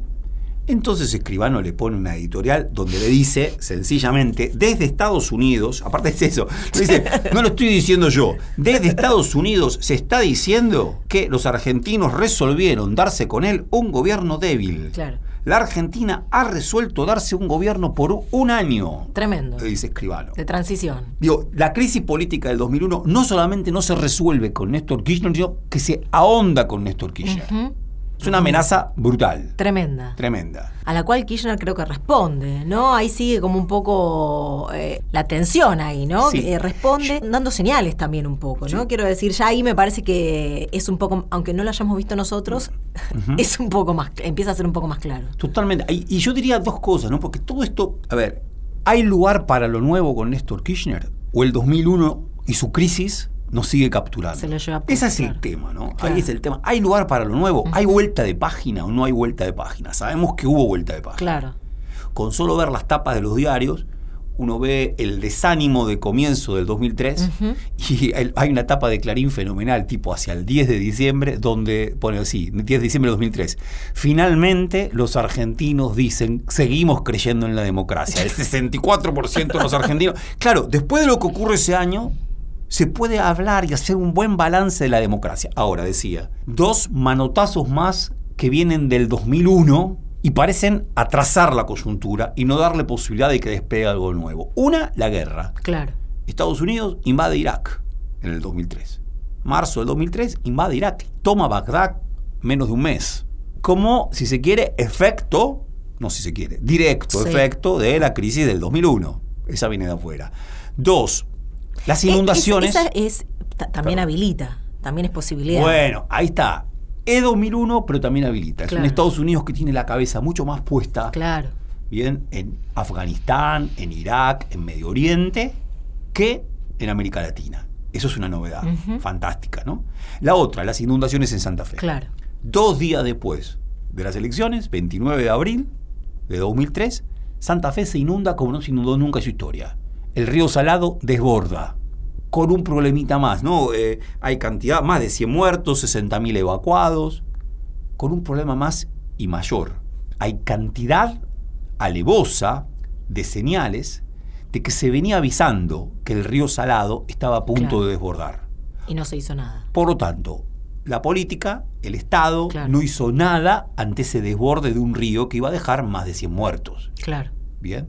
Entonces Escribano le pone una editorial donde le dice sencillamente, desde Estados Unidos, aparte es eso, dice, no lo estoy diciendo yo, desde Estados Unidos se está diciendo que los argentinos resolvieron darse con él un gobierno débil. Claro. La Argentina ha resuelto darse un gobierno por un año. Tremendo. Dice Escribano. De transición. Digo, la crisis política del 2001 no solamente no se resuelve con Néstor Kirchner, sino que se ahonda con Néstor Kirchner. Ujú. Es una amenaza brutal, Tremenda. tremenda. A la cual Kirchner creo que responde, ¿no? Ahí sigue como un poco eh, la tensión ahí, ¿no? Sí. Eh, responde dando señales también un poco, ¿no? Sí. Quiero decir, ya ahí me parece que es un poco, aunque no lo hayamos visto nosotros, es un poco más, empieza a ser un poco más claro. Totalmente. Y, y yo diría dos cosas, ¿no? Porque todo esto, a ver, ¿hay lugar para lo nuevo con Néstor Kirchner? ¿O el 2001 y su crisis nos sigue capturando? Se lo lleva puesto, Ese es el tema, ¿no? Claro. Ahí es el tema. ¿Hay lugar para lo nuevo? ¿Hay vuelta de página o no hay vuelta de página? Sabemos que hubo vuelta de página. Claro. Con solo ver las tapas de los diarios, uno ve el desánimo de comienzo del 2003 Ujú. y el- hay una tapa de Clarín fenomenal, tipo hacia el 10 de diciembre, donde pone así, 10 de diciembre de 2003. Finalmente, los argentinos dicen, seguimos creyendo en la democracia. El 64% de los argentinos. Claro, después de lo que ocurre ese año, se puede hablar y hacer un buen balance de la democracia. Ahora, decía, dos manotazos más que vienen del 2001 y parecen atrasar la coyuntura y no darle posibilidad de que despegue algo nuevo. Una, la guerra. Claro. Estados Unidos invade Irak en el 2003. Marzo del 2003 invade Irak. Toma Bagdad menos de un mes. Como, si se quiere, efecto, no si se quiere, directo Sí. efecto de la crisis del 2001. Esa viene de afuera. Dos, las Eh, inundaciones. esa es, ta- también Perdón. habilita, también es posibilidad. Bueno, ahí está. Es 2001, pero también habilita. Es Claro. un Estados Unidos que tiene la cabeza mucho más puesta Claro. bien en Afganistán, en Irak, en Medio Oriente, que en América Latina. Eso es una novedad fantástica, ¿no? La otra, las inundaciones en Santa Fe. Claro. Dos días después de las elecciones, 29 de abril de 2003, Santa Fe se inunda como no se inundó nunca en su historia. El río Salado desborda, con un problemita más, ¿no? Eh, hay cantidad, más de 100 muertos, 60.000 evacuados, con un problema más y mayor. Hay cantidad alevosa de señales de que se venía avisando que el río Salado estaba a punto Claro. de desbordar. Y no se hizo nada. Por lo tanto, la política, el Estado, Claro. no hizo nada ante ese desborde de un río que iba a dejar más de 100 muertos. Claro. Bien.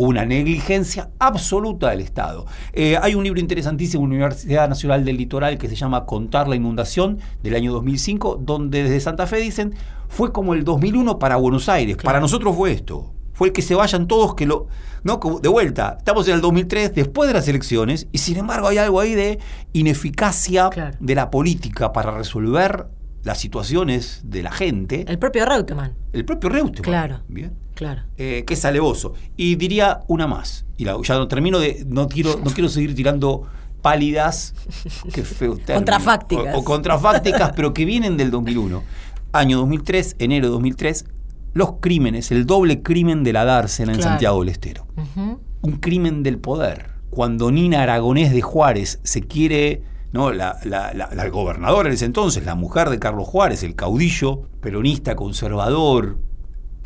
Una negligencia absoluta del Estado. Eh, hay un libro interesantísimo en la Universidad Nacional del Litoral que se llama Contar la inundación del año 2005, donde desde Santa Fe dicen, fue como el 2001 para Buenos Aires. Claro. Para nosotros fue esto. Fue el que se vayan todos que lo... ¿no? De vuelta, estamos en el 2003, después de las elecciones, y sin embargo hay algo ahí de ineficacia Claro. de la política para resolver las situaciones de la gente. El propio Reutemann. El propio Reutemann. Claro. Bien Claro. eh, que es alevoso. Y diría una más. Y la- ya no termino de. No quiero, no quiero seguir tirando pálidas. Qué feo término. Contrafácticas. O, o contrafácticas, pero que vienen del 2001. Año 2003, enero de 2003. Los crímenes, el doble crimen de la dársena en. Santiago del Estero. Un crimen del poder. Cuando Nina Aragonés de Juárez se quiere. ¿no? La, la- la- la gobernadora en ese entonces, la mujer de Carlos Juárez, el caudillo peronista conservador,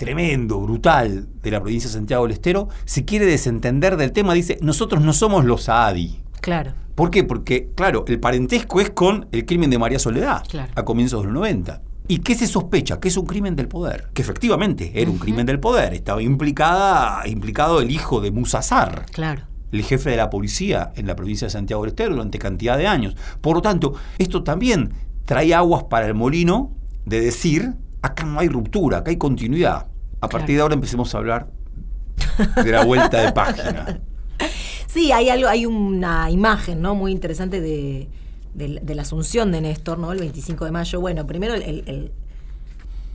tremendo, brutal de la provincia de Santiago del Estero, se quiere desentender del tema, dice, nosotros no somos los Saadi. Claro. ¿Por qué? Porque, claro, el parentesco es con el crimen de María Soledad, Claro. a comienzos de los 90. ¿Y qué se sospecha? Que es un crimen del poder. Que efectivamente era un crimen del poder. Estaba implicada, implicado el hijo de Musazar, Claro. el jefe de la policía en la provincia de Santiago del Estero durante cantidad de años. Por lo tanto, esto también trae aguas para el molino de decir, acá no hay ruptura, acá hay continuidad. A partir de ahora empecemos a hablar de la vuelta de página. Sí, hay algo, hay una imagen, ¿no? Muy interesante de, de- de la asunción de Néstor, ¿no? El 25 de mayo. Bueno, primero el- el- el-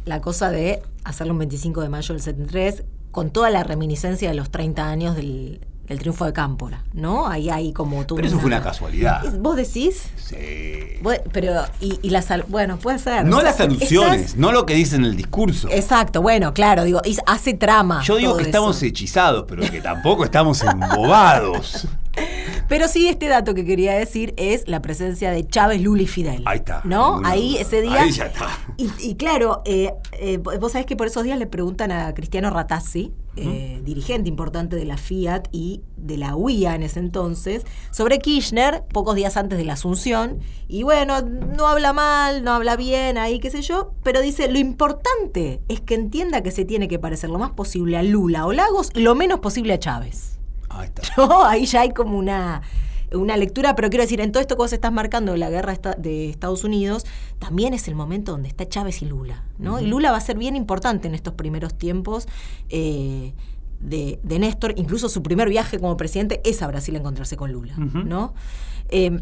la cosa de hacerlo un 25 de mayo del 73, con toda la reminiscencia de los 30 años del, del triunfo de Cámpora, ¿no? Ahí hay como tú. Pero eso fue una casualidad. ¿Vos decís? Sí. Vos- Pero, y, y las. Bueno, puede ser. No las alusiones, estás- no lo que dice en el discurso. Exacto, bueno, claro, digo, hace trama. Yo digo que estamos hechizados, pero que tampoco estamos embobados. Pero sí, este dato que quería decir es la presencia de Chávez, Lula y Fidel. Ahí está. ¿No? Ahí ese día. Ahí ya está. Y, y claro, eh, eh, vos sabés que por esos días le preguntan a Cristiano Ratazzi, eh, dirigente importante de la Fiat y de la UIA en ese entonces, sobre Kirchner, pocos días antes de la Asunción. Y bueno, no habla mal, no habla bien, ahí qué sé yo, pero dice, lo importante es que entienda que se tiene que parecer lo más posible a Lula o Lagos y lo menos posible a Chávez. Ahí está. ¿no? Ahí ya hay como una, una lectura, pero quiero decir, en todo esto que vos estás marcando la guerra de Estados Unidos, también es el momento donde está Chávez y Lula, ¿no? Y Lula va a ser bien importante en estos primeros tiempos eh, de, de Néstor, incluso su primer viaje como presidente es a Brasil a encontrarse con Lula. ¿no? Eh,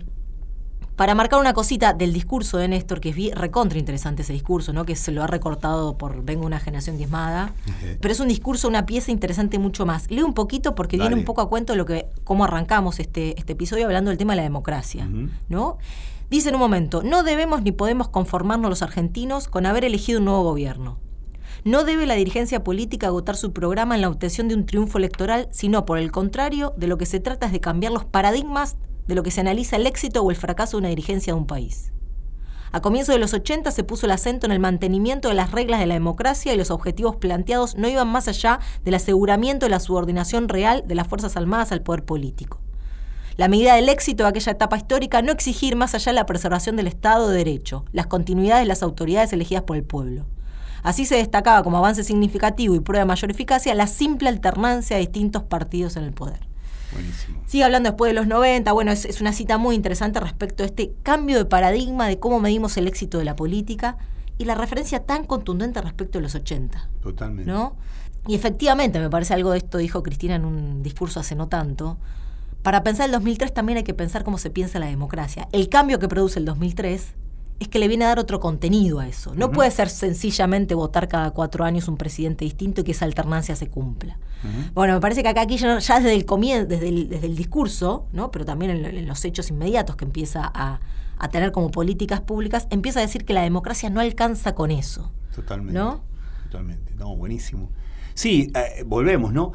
para marcar una cosita del discurso de Néstor, que es recontra interesante ese discurso, ¿no? que se lo ha recortado por Vengo una generación diezmada, pero es un discurso, una pieza interesante mucho más. Leo un poquito porque viene un poco a cuento de lo que, cómo arrancamos este, este episodio hablando del tema de la democracia. ¿no? Dice en un momento, no debemos ni podemos conformarnos los argentinos con haber elegido un nuevo gobierno. No debe la dirigencia política agotar su programa en la obtención de un triunfo electoral, sino por el contrario, de lo que se trata es de cambiar los paradigmas de lo que se analiza el éxito o el fracaso de una dirigencia de un país. A comienzos de los 80 se puso el acento en el mantenimiento de las reglas de la democracia y los objetivos planteados no iban más allá del aseguramiento de la subordinación real de las Fuerzas Armadas al poder político. La medida del éxito de aquella etapa histórica no exigir más allá la preservación del Estado de Derecho, las continuidades de las autoridades elegidas por el pueblo. Así se destacaba como avance significativo y prueba de mayor eficacia la simple alternancia de distintos partidos en el poder. Buenísimo. Sigue hablando después de los 90, bueno, es, es una cita muy interesante respecto a este cambio de paradigma de cómo medimos el éxito de la política y la referencia tan contundente respecto de los 80. Totalmente. ¿no? Y efectivamente, me parece algo de esto dijo Cristina en un discurso hace no tanto. Para pensar el 2003 también hay que pensar cómo se piensa la democracia. El cambio que produce el 2003 es que le viene a dar otro contenido a eso. No puede ser sencillamente votar cada cuatro años un presidente distinto y que esa alternancia se cumpla. Bueno, me parece que acá aquí ya, ya desde el comienzo, desde el, desde el discurso, ¿no? pero también en, en los hechos inmediatos que empieza a, a tener como políticas públicas, empieza a decir que la democracia no alcanza con eso. Totalmente. ¿No? Totalmente. No, buenísimo. Sí, eh, volvemos, ¿no?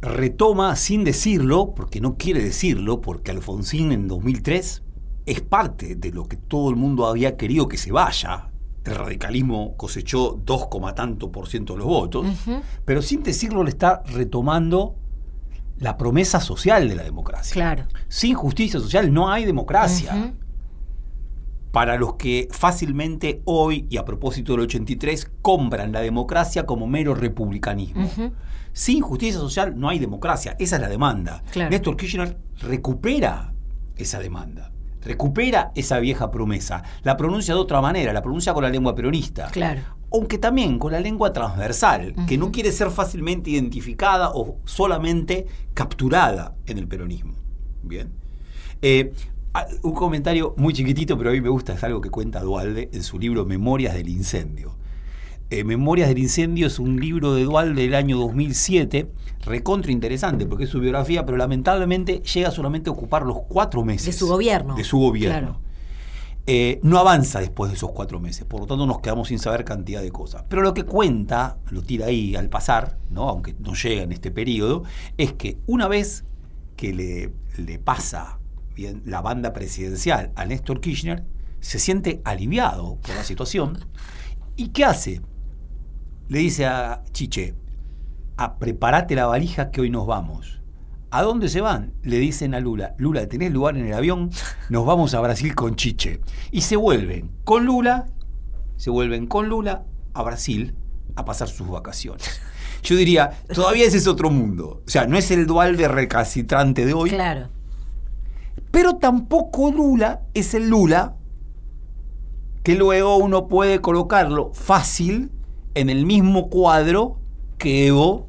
Retoma sin decirlo, porque no quiere decirlo, porque Alfonsín en 2003 es parte de lo que todo el mundo había querido que se vaya. El radicalismo cosechó 2, coma tanto por ciento de los votos, pero sin decirlo le está retomando la promesa social de la democracia. Claro. Sin justicia social no hay democracia para los que fácilmente hoy, y a propósito del 83, compran la democracia como mero republicanismo. Sin justicia social no hay democracia, esa es la demanda. Claro. Néstor Kirchner recupera esa demanda, recupera esa vieja promesa, la pronuncia de otra manera, la pronuncia con la lengua peronista. Claro. Aunque también con la lengua transversal, que no quiere ser fácilmente identificada o solamente capturada en el peronismo. Bien. Eh, un comentario muy chiquitito, pero a mí me gusta, es algo que cuenta Dualde en su libro Memorias del Incendio. Eh, Memorias del Incendio es un libro de Dualde del año 2007, recontra interesante porque es su biografía, pero lamentablemente llega solamente a ocupar los cuatro meses. De su gobierno. De su gobierno. Claro. Eh, no avanza después de esos cuatro meses, por lo tanto nos quedamos sin saber cantidad de cosas. Pero lo que cuenta, lo tira ahí al pasar, ¿no? aunque no llega en este periodo, es que una vez que le, le pasa bien, la banda presidencial a Néstor Kirchner, se siente aliviado por la situación. ¿Y qué hace? Le dice a Chiche, a preparate la valija que hoy nos vamos. ¿A dónde se van? Le dicen a Lula, Lula, ¿tenés lugar en el avión? Nos vamos a Brasil con Chiche. Y se vuelven con Lula, se vuelven con Lula a Brasil a pasar sus vacaciones. Yo diría, todavía ese es otro mundo. O sea, no es el dual de recalcitrante de hoy, Claro. pero tampoco Lula es el Lula que luego uno puede colocarlo fácil en el mismo cuadro que Evo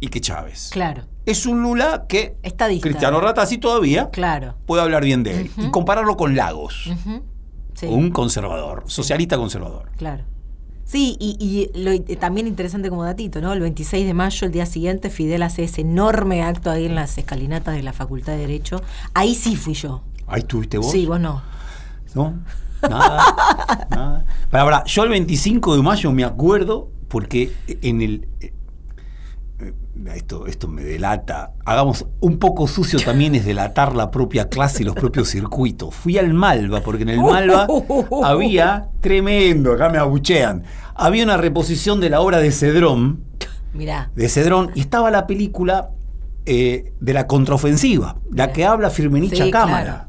y que Chávez. Claro. Es un Lula que Estadista. Cristiano Ratazzi todavía Claro. puede hablar bien de él y compararlo con Lagos. Sí. un conservador, socialista conservador. Claro. Sí, y, y lo, y también interesante como datito, ¿no? El 26 de mayo, el día siguiente, Fidel hace ese enorme acto ahí en las escalinatas de la Facultad de Derecho. Ahí sí fui yo. Ahí estuviste vos. Sí, vos no. ¿No? Nada. nada. Para, para, yo el 25 de mayo me acuerdo porque en el eh, esto, esto me delata. Hagamos un poco sucio también es delatar la propia clase y los propios circuitos. Fui al Malva, porque en el Malva había tremendo, acá me abuchean. Había una reposición de la obra de Cedrón, Mirá. de Cedrón, y estaba la película eh, de la contraofensiva, la que habla Firmenich Sí, a cámara. claro.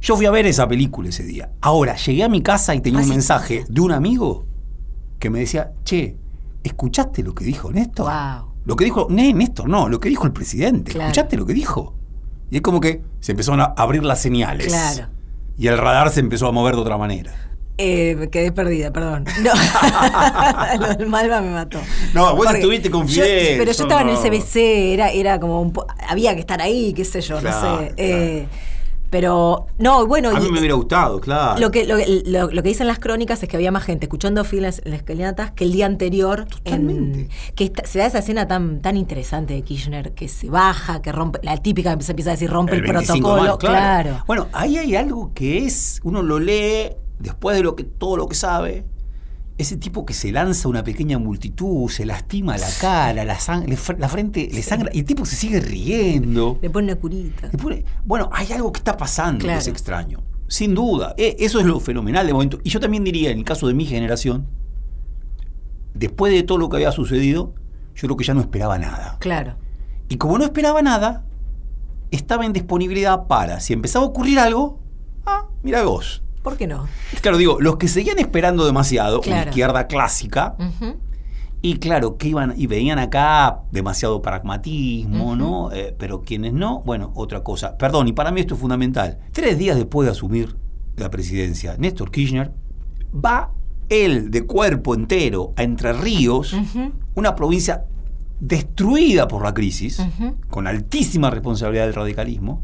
Yo fui a ver esa película ese día. Ahora, llegué a mi casa y tenía Ah, un mensaje de un amigo que me decía, che, ¿escuchaste lo que dijo Néstor? Wow. Lo que dijo, no, Néstor, no, lo que dijo el presidente. Claro. ¿Escuchaste lo que dijo? Y es como que se empezaron a abrir las señales. Claro. Y el radar se empezó a mover de otra manera. Eh, me quedé perdida, perdón. No. Lo del Malva me mató. No, vos Porque estuviste con yo- Fidel, pero yo estaba en el. CBC, era, era como un po- había que estar ahí, qué sé yo, Claro, no sé. Eh, pero, no, bueno. A mí y- me hubiera gustado, claro. Lo que, lo, que- lo- lo que dicen las crónicas es que había más gente escuchando filas en las escalinatas que el día anterior. Totalmente. En, que esta- se da esa escena tan, tan interesante de Kirchner que se baja, que rompe, la típica que se empieza a decir rompe el, 25 de protocolo. claro. Bueno, ahí hay algo que es, uno lo lee después de lo que todo lo que sabe. Ese tipo que se lanza a una pequeña multitud, se lastima la cara, la, la frente le sangra, y el tipo se sigue riendo. Le pone una curita. Pone- bueno, hay algo que está pasando Claro. que es extraño. Sin duda. E- Eso es lo fenomenal de momento. Y yo también diría, en el caso de mi generación, después de todo lo que había sucedido, yo creo que ya no esperaba nada. Claro. Y como no esperaba nada, estaba en disponibilidad para, si empezaba a ocurrir algo, ah, mira vos. ¿Por qué no? Claro, digo, los que seguían esperando demasiado, una izquierda clásica, y claro, que iban y veían acá demasiado pragmatismo. ¿no? Eh, pero quienes no, bueno, otra cosa. Perdón, y para mí esto es fundamental. Tres días después de asumir la presidencia, Néstor Kirchner va él de cuerpo entero a Entre Ríos, una provincia destruida por la crisis, con altísima responsabilidad del radicalismo,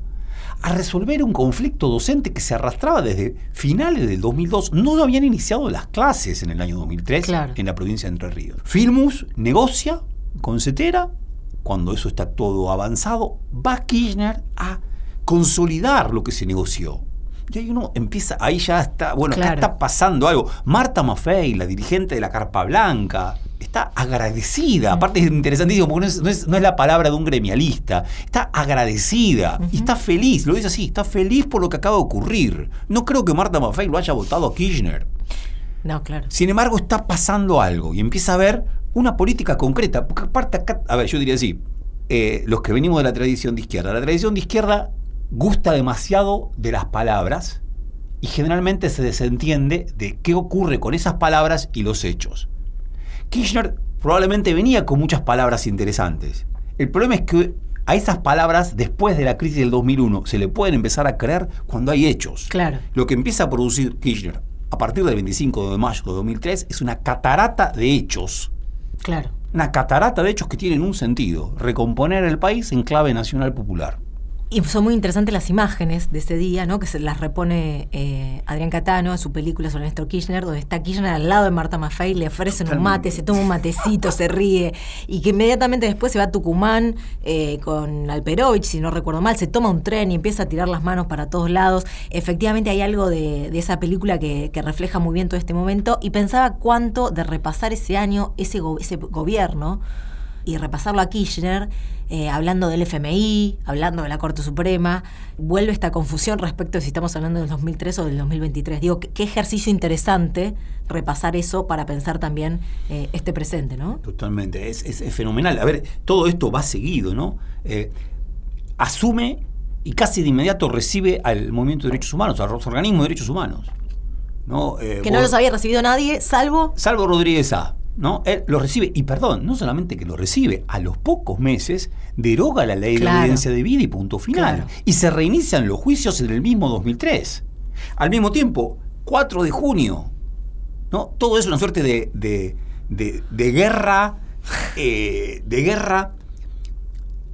a resolver un conflicto docente que se arrastraba desde finales del 2002. No habían iniciado las clases en el año 2003 Claro. en la provincia de Entre Ríos. Filmus negocia con Cetera, cuando eso está todo avanzado, va Kirchner a consolidar lo que se negoció. Y ahí uno empieza, ahí ya está, bueno, acá Claro. está pasando algo. Marta Maffei, la dirigente de la Carpa Blanca, está agradecida. Aparte es interesantísimo, porque no es, no es- no es la palabra de un gremialista. Está agradecida y está feliz, lo dice así, está feliz por lo que acaba de ocurrir. No creo que Marta Maffei lo haya votado a Kirchner. No, claro. Sin embargo, está pasando algo y empieza a haber una política concreta. Porque aparte acá, a ver, yo diría así, eh, los que venimos de la tradición de izquierda, la tradición de izquierda gusta demasiado de las palabras y generalmente se desentiende de qué ocurre con esas palabras y los hechos. Kirchner probablemente venía con muchas palabras interesantes. El problema es que a esas palabras, después de la crisis del 2001, se le pueden empezar a creer cuando hay hechos. Claro. Lo que empieza a producir Kirchner a partir del 25 de mayo de 2003 es una catarata de hechos. Claro. Una catarata de hechos que tienen un sentido, recomponer el país en clave nacional popular. Y son muy interesantes las imágenes de ese día, ¿no? Que se las repone eh, Adrián Catano en su película sobre Néstor Kirchner, donde está Kirchner al lado de Marta Maffei, le ofrecen un mate, se toma un matecito, se ríe, y que inmediatamente después se va a Tucumán eh, con Alperovich, si no recuerdo mal, se toma un tren y empieza a tirar las manos para todos lados. Efectivamente hay algo de, de esa película que, que refleja muy bien todo este momento, y pensaba cuánto de repasar ese año, ese, go- ese gobierno, y repasarlo a Kirchner, eh, hablando del FMI, hablando de la Corte Suprema, vuelve esta confusión respecto de si estamos hablando del 2003 o del 2023. Digo, qué, ejercicio interesante repasar eso para pensar también eh, este presente, ¿no? Totalmente, es, es- es fenomenal. A ver, todo esto va seguido, ¿no? Eh, asume y casi de inmediato recibe al movimiento de derechos humanos, a los organismos de derechos humanos. ¿no? Que no los había recibido nadie, salvo... Salvo Rodríguez A. ¿no? Él lo recibe, y perdón, no solamente que lo recibe, a los pocos meses deroga la ley Claro. de evidencia de vida y punto final. Claro. Y se reinician los juicios en el mismo 2003. Al mismo tiempo, 4 de junio, ¿no? Todo es una suerte de, de, de- de guerra, eh, de guerra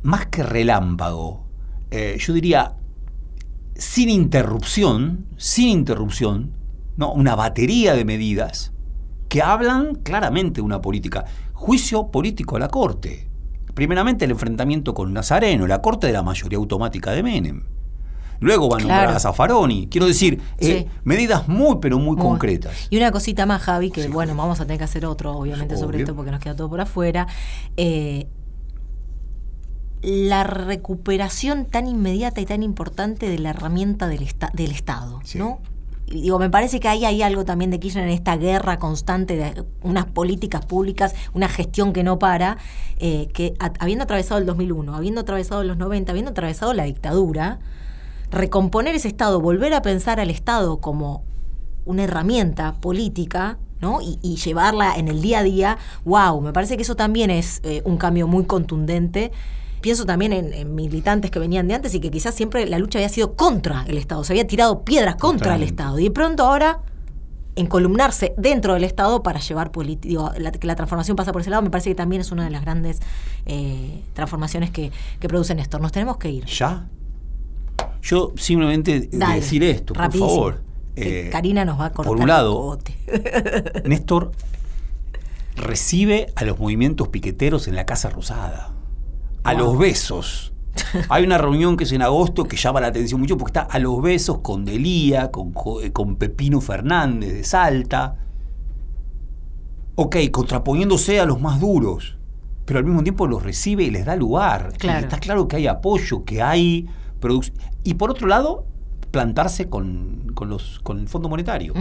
más que relámpago. Eh, yo diría, sin interrupción, sin interrupción, ¿no? una batería de medidas que hablan claramente de una política. Juicio político a la Corte. Primeramente el enfrentamiento con Nazareno, la Corte de la mayoría automática de Menem. Luego van a nombrar a Zaffaroni. Quiero decir, eh, Sí. medidas muy, pero muy, Muy. concretas. Y una cosita más, Javi, que Sí. bueno, vamos a tener que hacer otro, obviamente, sobre esto porque nos queda todo por afuera. Eh, la recuperación tan inmediata y tan importante de la herramienta del, esta- del Estado, Sí. ¿no? Digo, me parece que ahí hay algo también de Kirchner en esta guerra constante de unas políticas públicas, una gestión que no para, eh, que habiendo atravesado el 2001, habiendo atravesado los 90, habiendo atravesado la dictadura, recomponer ese Estado, volver a pensar al Estado como una herramienta política, ¿no? Y, y llevarla en el día a día, wow, me parece que eso también es eh, un cambio muy contundente. Pienso también en, en militantes que venían de antes y que quizás siempre la lucha había sido contra el Estado, se había tirado piedras contra el. Estado. Y de pronto ahora encolumnarse dentro del Estado para llevar política, digo, la, que la transformación pasa por ese lado, me parece que también es una de las grandes eh, transformaciones que, que produce Néstor. Nos tenemos que ir. ¿Ya? Yo simplemente Dale, decir esto, rapidísimo, por favor. Eh, Karina nos va a cortar Por un lado. Néstor recibe a los movimientos piqueteros en la Casa Rosada. A Wow. los besos. Hay una reunión que es en agosto que llama la atención mucho porque está a los besos con Delía, con, eh, con Pepino Fernández de Salta. Ok, contraponiéndose a los más duros, pero al mismo tiempo los recibe y les da lugar. Claro. Está claro que hay apoyo, que hay producción. Y por otro lado, plantarse con, con los, con el Fondo Monetario.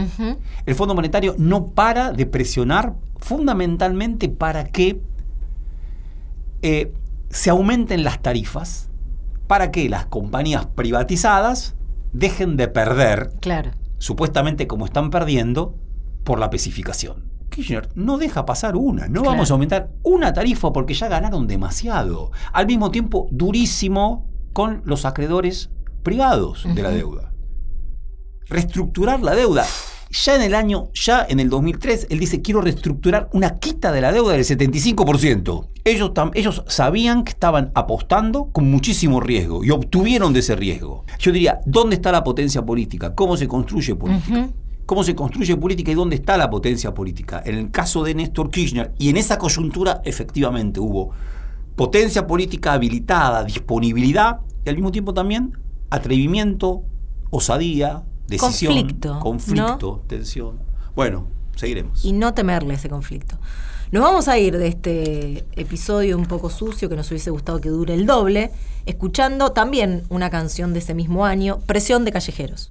El Fondo Monetario no para de presionar fundamentalmente para que eh, se aumenten las tarifas, para que las compañías privatizadas dejen de perder, Claro. supuestamente como están perdiendo, por la especificación. Kirchner no deja pasar una, no Claro. vamos a aumentar una tarifa porque ya ganaron demasiado. Al mismo tiempo, durísimo con los acreedores privados de la deuda. Reestructurar la deuda. Ya en el año, ya en el 2003, él dice, quiero reestructurar una quita de la deuda del 75%. Ellos, tam- ellos sabían que estaban apostando con muchísimo riesgo y obtuvieron de ese riesgo. Yo diría, ¿dónde está la potencia política? ¿Cómo se construye política? ¿Cómo se construye política y dónde está la potencia política? En el caso de Néstor Kirchner, y en esa coyuntura efectivamente hubo potencia política habilitada, disponibilidad y al mismo tiempo también atrevimiento, osadía, decisión, Conflicto, conflicto, tensión. Bueno, seguiremos. y no temerle ese conflicto. Nos vamos a ir de este episodio un poco sucio que nos hubiese gustado que dure el doble, escuchando también una canción de ese mismo año, Presión de Callejeros.